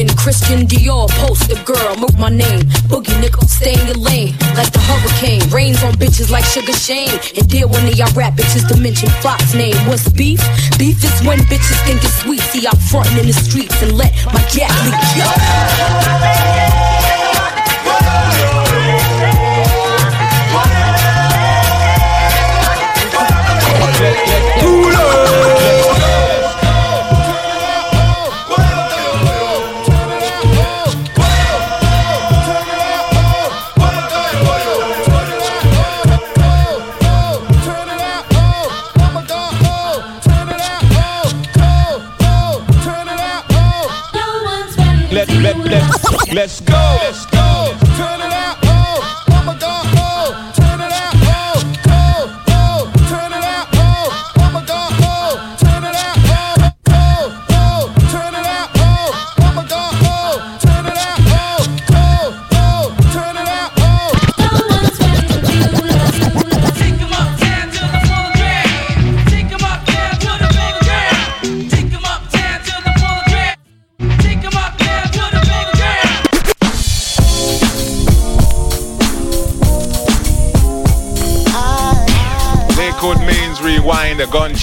Dark skin, Christian Dior, poster girl. Move my name, boogie nickel, stay in your lane. Like the hurricane, rains on bitches like Sugar Shane. And deal when they y'all rap bitches to mention Fox name. What's beef? Beef is when bitches think it's sweet. See, I'm frontin' in the streets and let my leak. Yo. Let's go.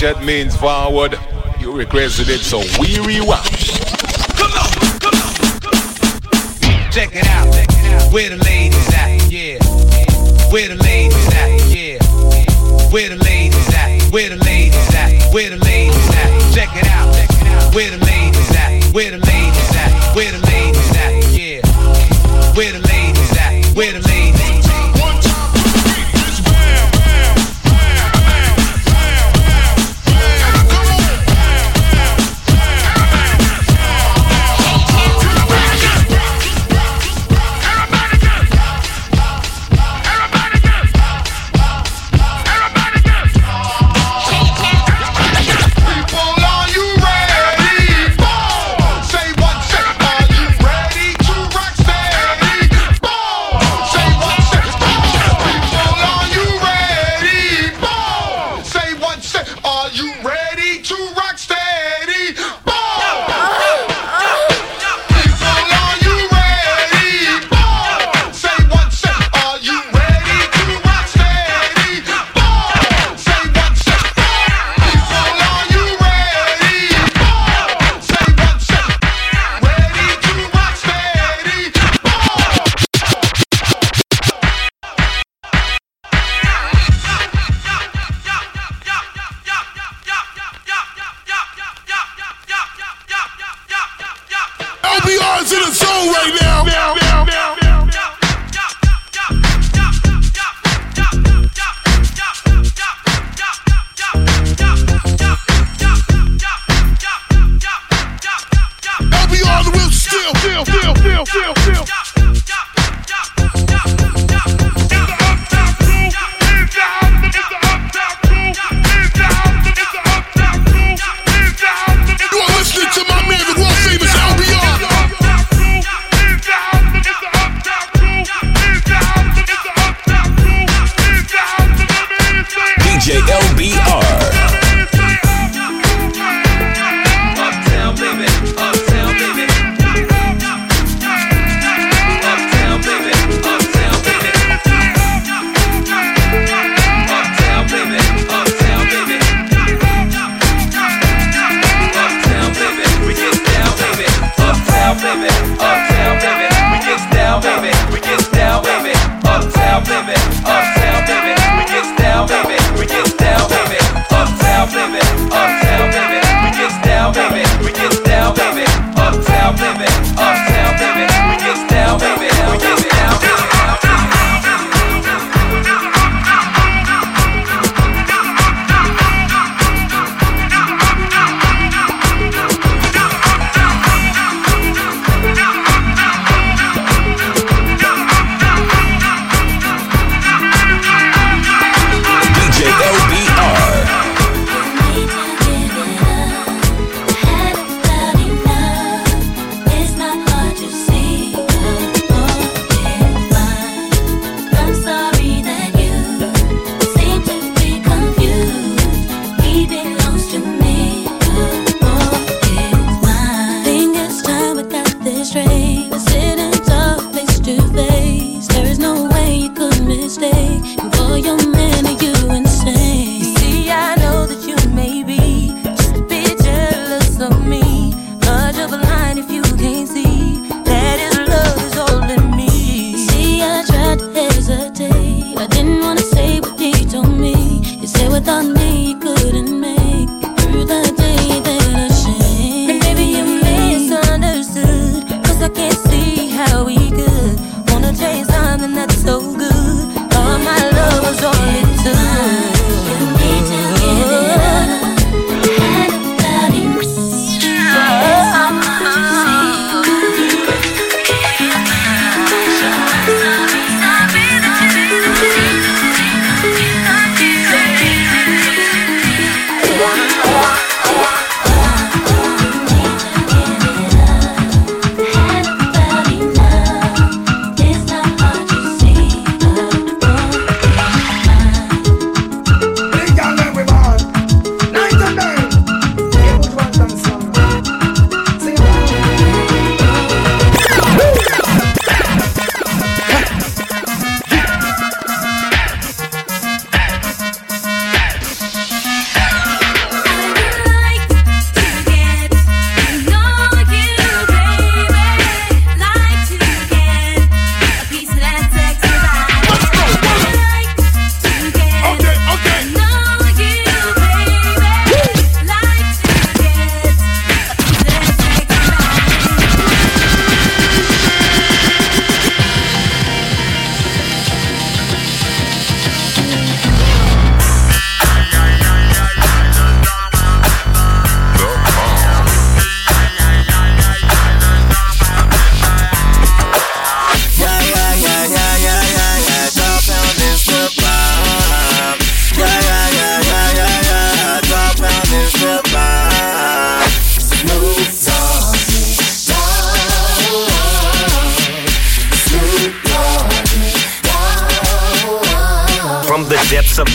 Gunshot means forward. You requested it, so we rewind. Check it out. Where the ladies at? Yeah. Where the ladies at? Yeah. Where the ladies at? Where the ladies at? Where the ladies at? Check it out. Where the ladies at? Where the ladies at? Where the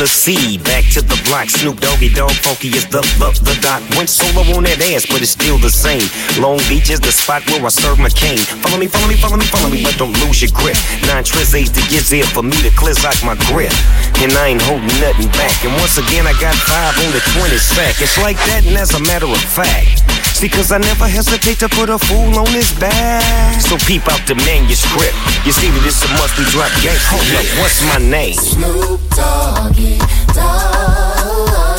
the sea. Back to the block, Snoop Doggy Dogg, funky is the the the dot. Went solo on that ass, but it's still the same. Long Beach is the spot where I serve my cane. Follow me, follow me, follow me, follow me, but don't lose your grip. Nine tris to get there for me to clear out my grip. And I ain't holding nothing back. And once again, I got five on the 20 sack. It's like that, and as a matter of fact. See, cause I never hesitate to put a fool on his back. So peep out the manuscript. You see that it's a we drop gang. Hold up, what's my name? Snoop Doggy Dogg.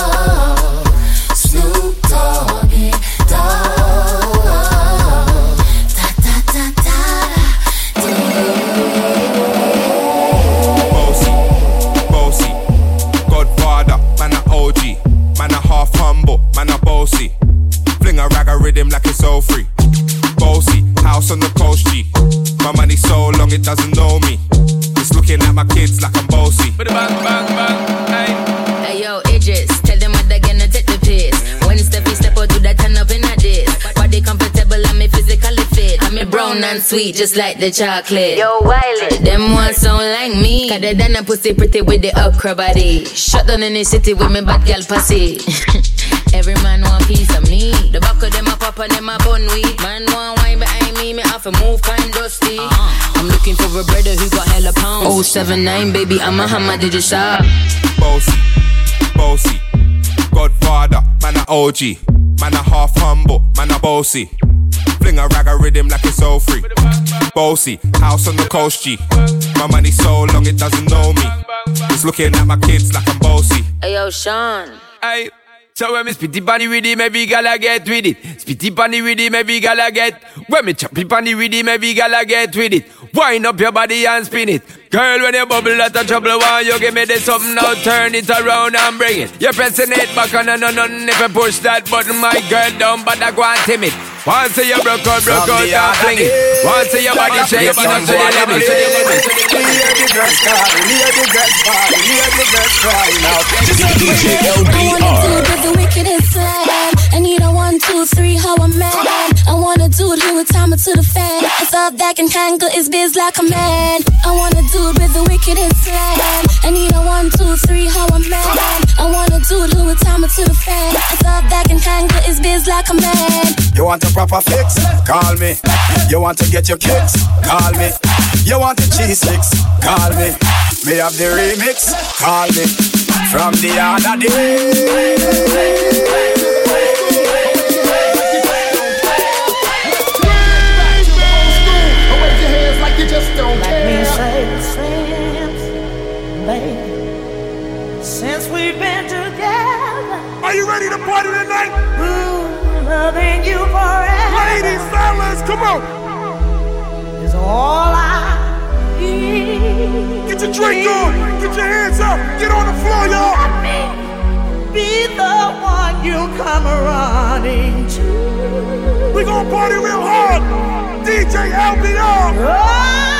Sweet, just like the chocolate. Yo, Wiley, them ones sound like me. Cause they done a pussy pretty with the okra body. Shut down in the city with me bad girl pussy. Every man want piece of me. The back of them a pop and them a bun weed. Man want wine behind me, me have to move kind dusty. Uh-huh. I'm looking for a brother who got hella pounds. 079, baby, I'm a hammer, did you shop? Bossy, bossy, Godfather, man a OG, man a half humble, man a bossy. Fling a rag a rhythm like it's all free. Bossy, house on the coast G. My money so long it doesn't know me. It's looking at my kids like I'm bossy. Hey yo, Sean. Hey. So when me spitty panny with him, every gala get with it. Spitty panny with him, every gala get. When me choppy panny with him, every gala get with it. Wind up your body and spin it. Girl, when you bubble out of trouble, why you give me this something now? Turn it around and bring it. You're pressing it back on and on and if you push that button, my girl down, but I go and timid. Once you broke out, broke out, and fling it. Once you body shake, but not to the limit. DJ I wanna do LBR. it with the wickedest slam. I need a one, two, three, how I'm mad. I wanna do it here with time to the fan. It's all that can handle it's biz like a man. I wanna do it with the wickedest slam. I need a one, two, three, how I'm mad. I wanna do it here with time to the fan. It's all that can handle it's biz like a man. You want a proper fix? Call me. You want to get your kicks? Call me. You want the cheese sticks? Call me. Me have the remix? Call me. From the other day. Tonight? ooh, loving you forever Ladies, fellas, come on. is all I need. Get your drink on. Get your hands up. Get on the floor, y'all. Let me be the one you come running to. We gonna party real hard. DJ LBR. I'll oh.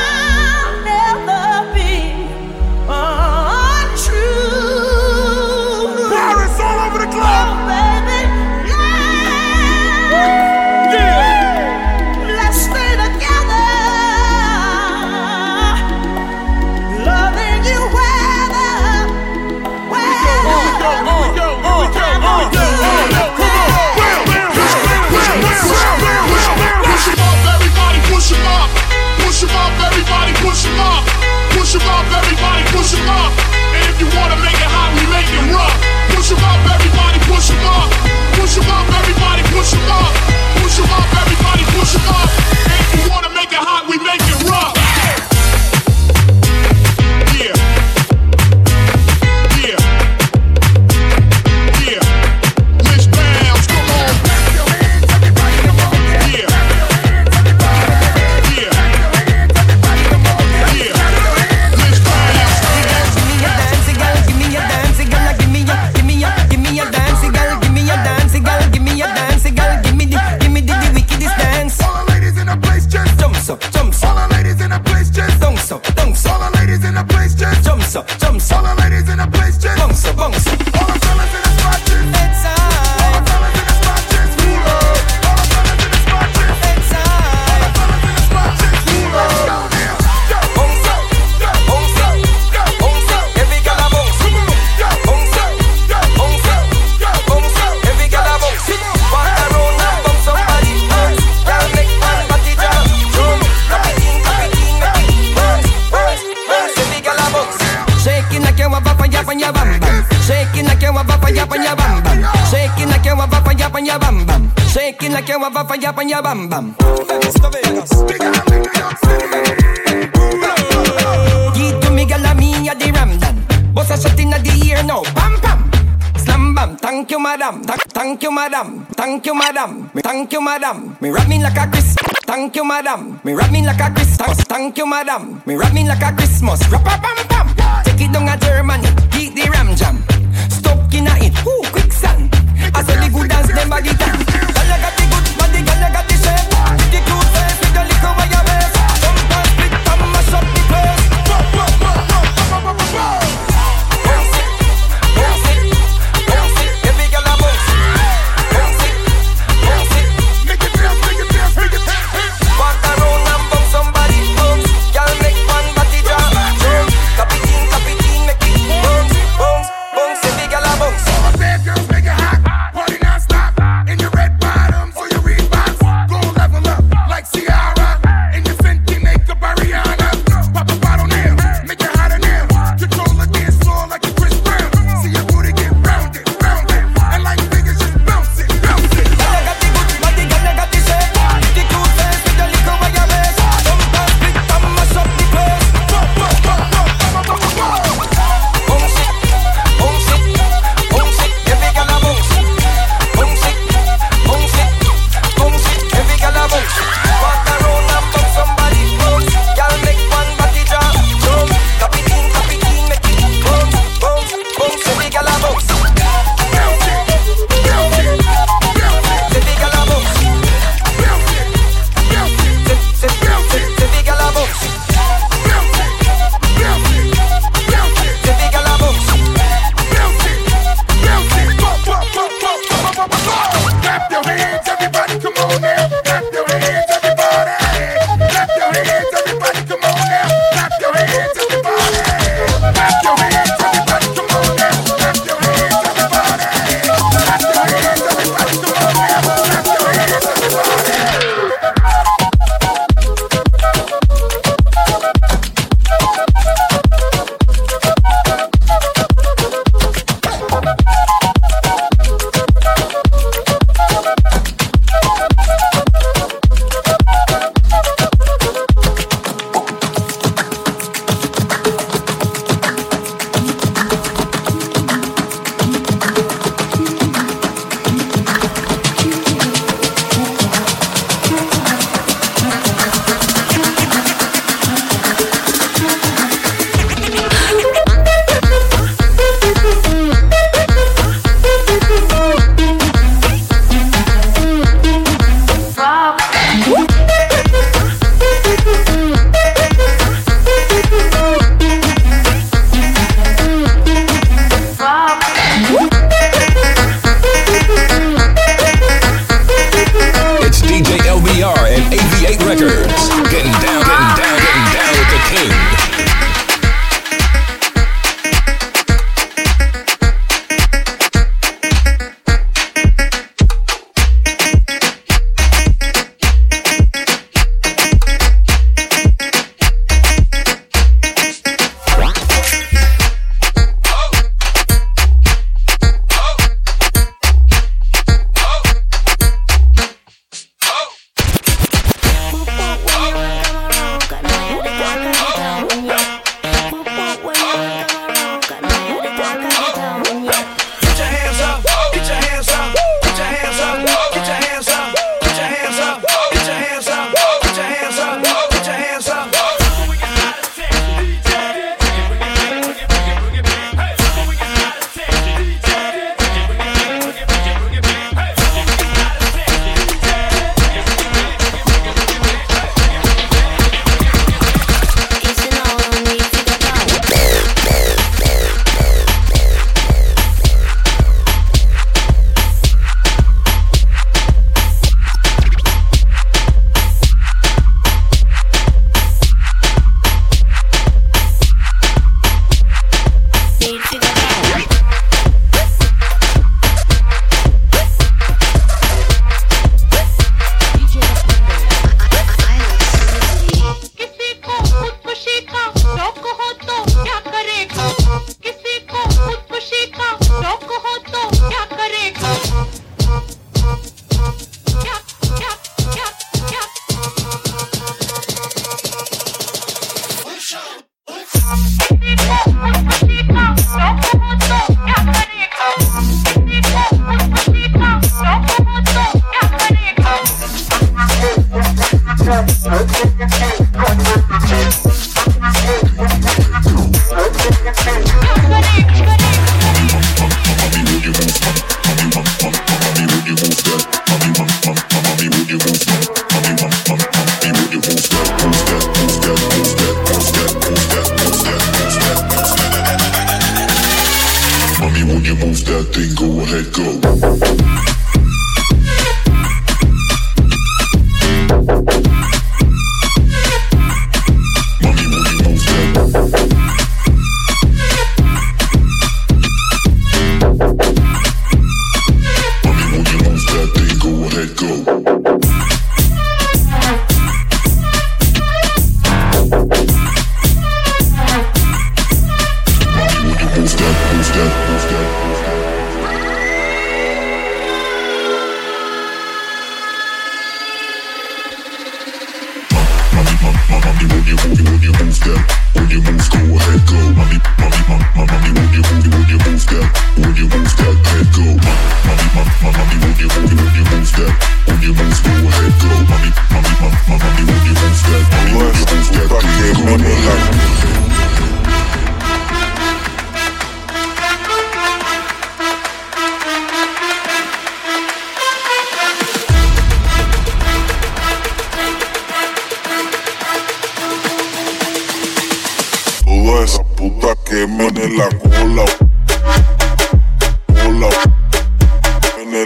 You have a fire on your bam bam. Give to me, girl, me a the Ramdan. Boss a shot inna the ear now, pam pam. Slam bam, thank you, madam. Thank, thank you, madam. Thank you, madam. Thank you, madam. Me rap me like a Chris. Thank you, madam. Me rap me like a Christmas. Thank you, madam. Me rap me like a Christmas. Rap a pam pam. Take it down a Germany.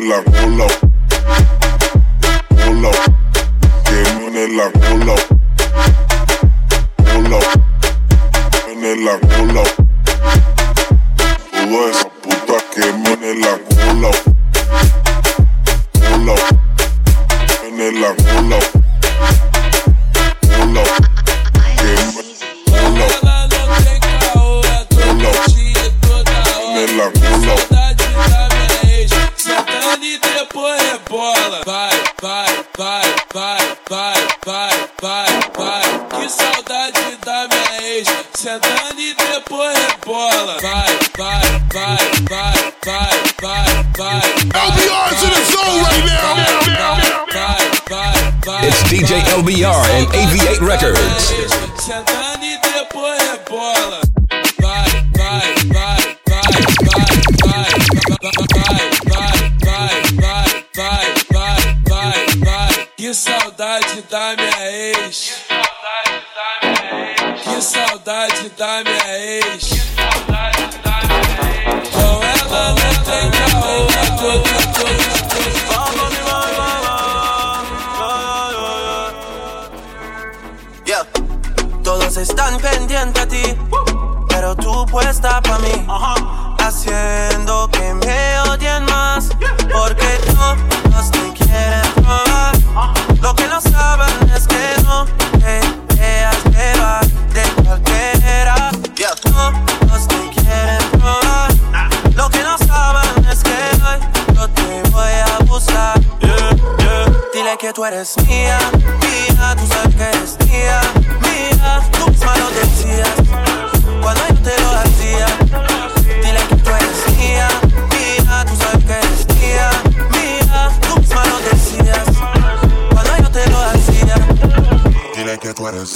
la rola. Rola. Que no la rola. AV8 Records. Que saudade da minha ex. Que saudade da minha ex. Com ela não tem caô. Están pendientes a ti, pero tú puesta pa' mí, haciendo que me odien más, porque todos te quieren probar. Lo que no saben es que no te dejas llevar de cualquiera. Todos te quieren probar. Lo que no saben es que hoy yo te voy a buscar. Dile que tú eres mía, mía, tú sabes que eres mía, misma lo decías cuando yo te lo hacía. Dile que tú eres mía, mía, tú sabes que eres mía, mía. Misma lo decías cuando yo te lo hacía. Dile que tú eres.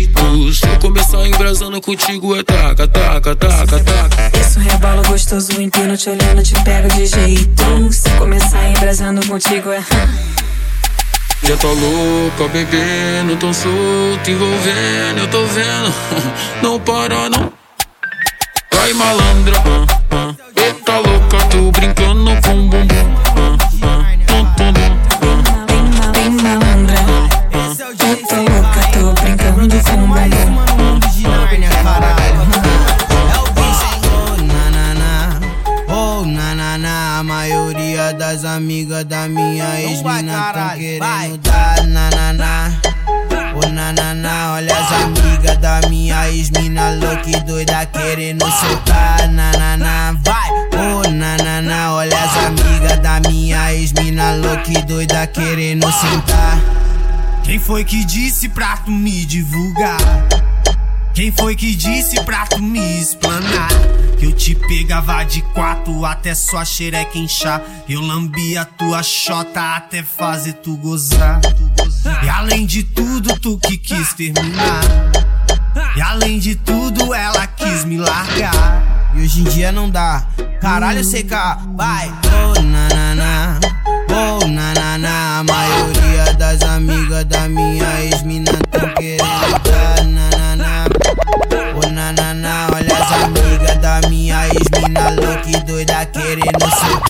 Jeito. Se eu começar embrasando contigo, é taca, taca, taca, taca. Isso rebola gostoso, empino, te olhando, te pego de jeito. Se começar embrasando contigo é. Já tá louca, bebendo, tão solto, envolvendo, eu tô vendo. Não para, não. Vai malandra, eita louca, tô brincando com bumbum. Amigas da minha ex-mina tão querendo dar na, na, na. Oh, na, na, na, olha as amigas da minha ex-mina louca e doida querendo soltar, na, vai. Oh, na, na, na, olha as amigas da minha ex-mina louca e doida querendo sentar. Quem foi que disse pra tu me divulgar? Quem foi que disse pra tu me explanar? Te pegava de quatro até sua xereca inchar. Eu lambia tua chota até fazer tu gozar. E além de tudo, tu que quis terminar. E além de tudo, ela quis me largar. E hoje em dia não dá. Caralho, CK, vai. Oh, na, na, na. Oh, na, na, na. A maioria das amigas da minha ex-mina tão querendo dar. Na, querendo ser.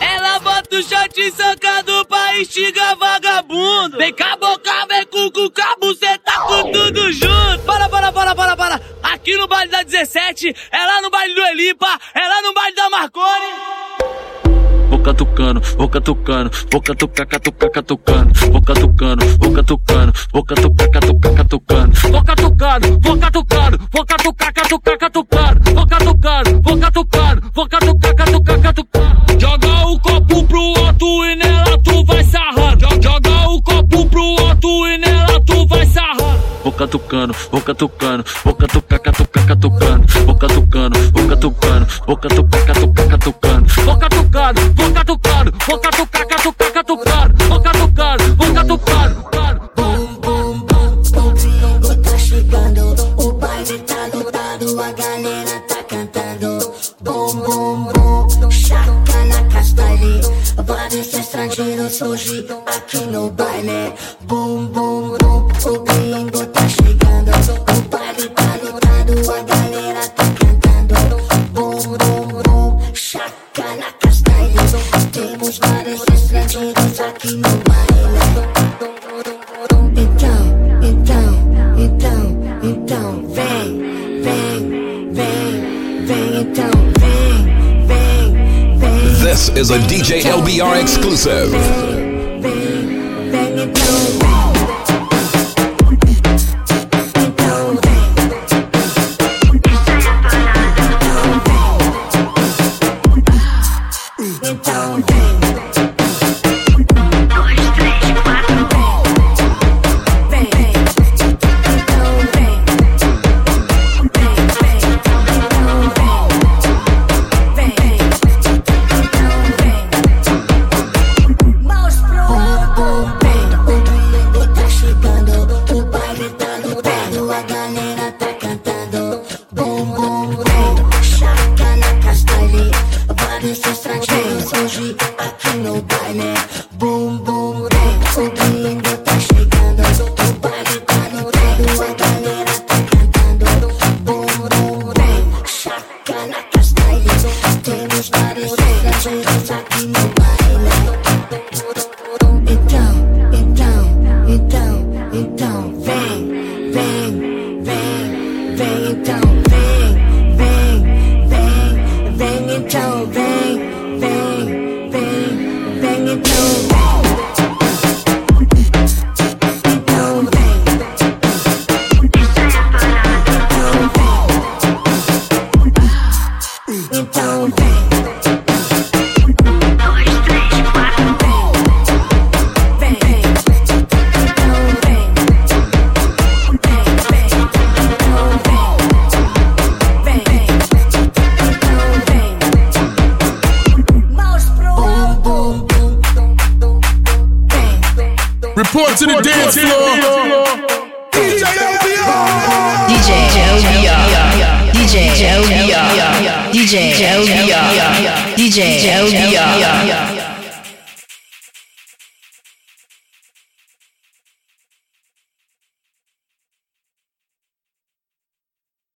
Ela bota o shot sacado pra instigar vagabundo. Vem cá, boca, vem com o cabo, cê tá com tudo junto. Para, para, para, para, para. Aqui no baile da 17, é lá no baile do Elipa, é lá no baile da Marconi. Vou catucando, vou catucando, vou catucar, catucar, catucando. Vou catucando, vou catucando, vou catucar, catucar, catucando. Vou catucando, vou catucando, vou catucar, catucar, catucando. Vou catucando, vou catucando, vou catucar, catucar, catucando. Joga o copo pro alto e nela tu vai sarrando. Jo- Joga o copo pro alto e nela tu vai sarrando. Vou catucando, vou catucando, vou catucar, catucar, catucando. Vou catucando, vou catucando, vou catucar, catucar, catucando. Vou catucando, vou catucando, vou catucar, catucar, Então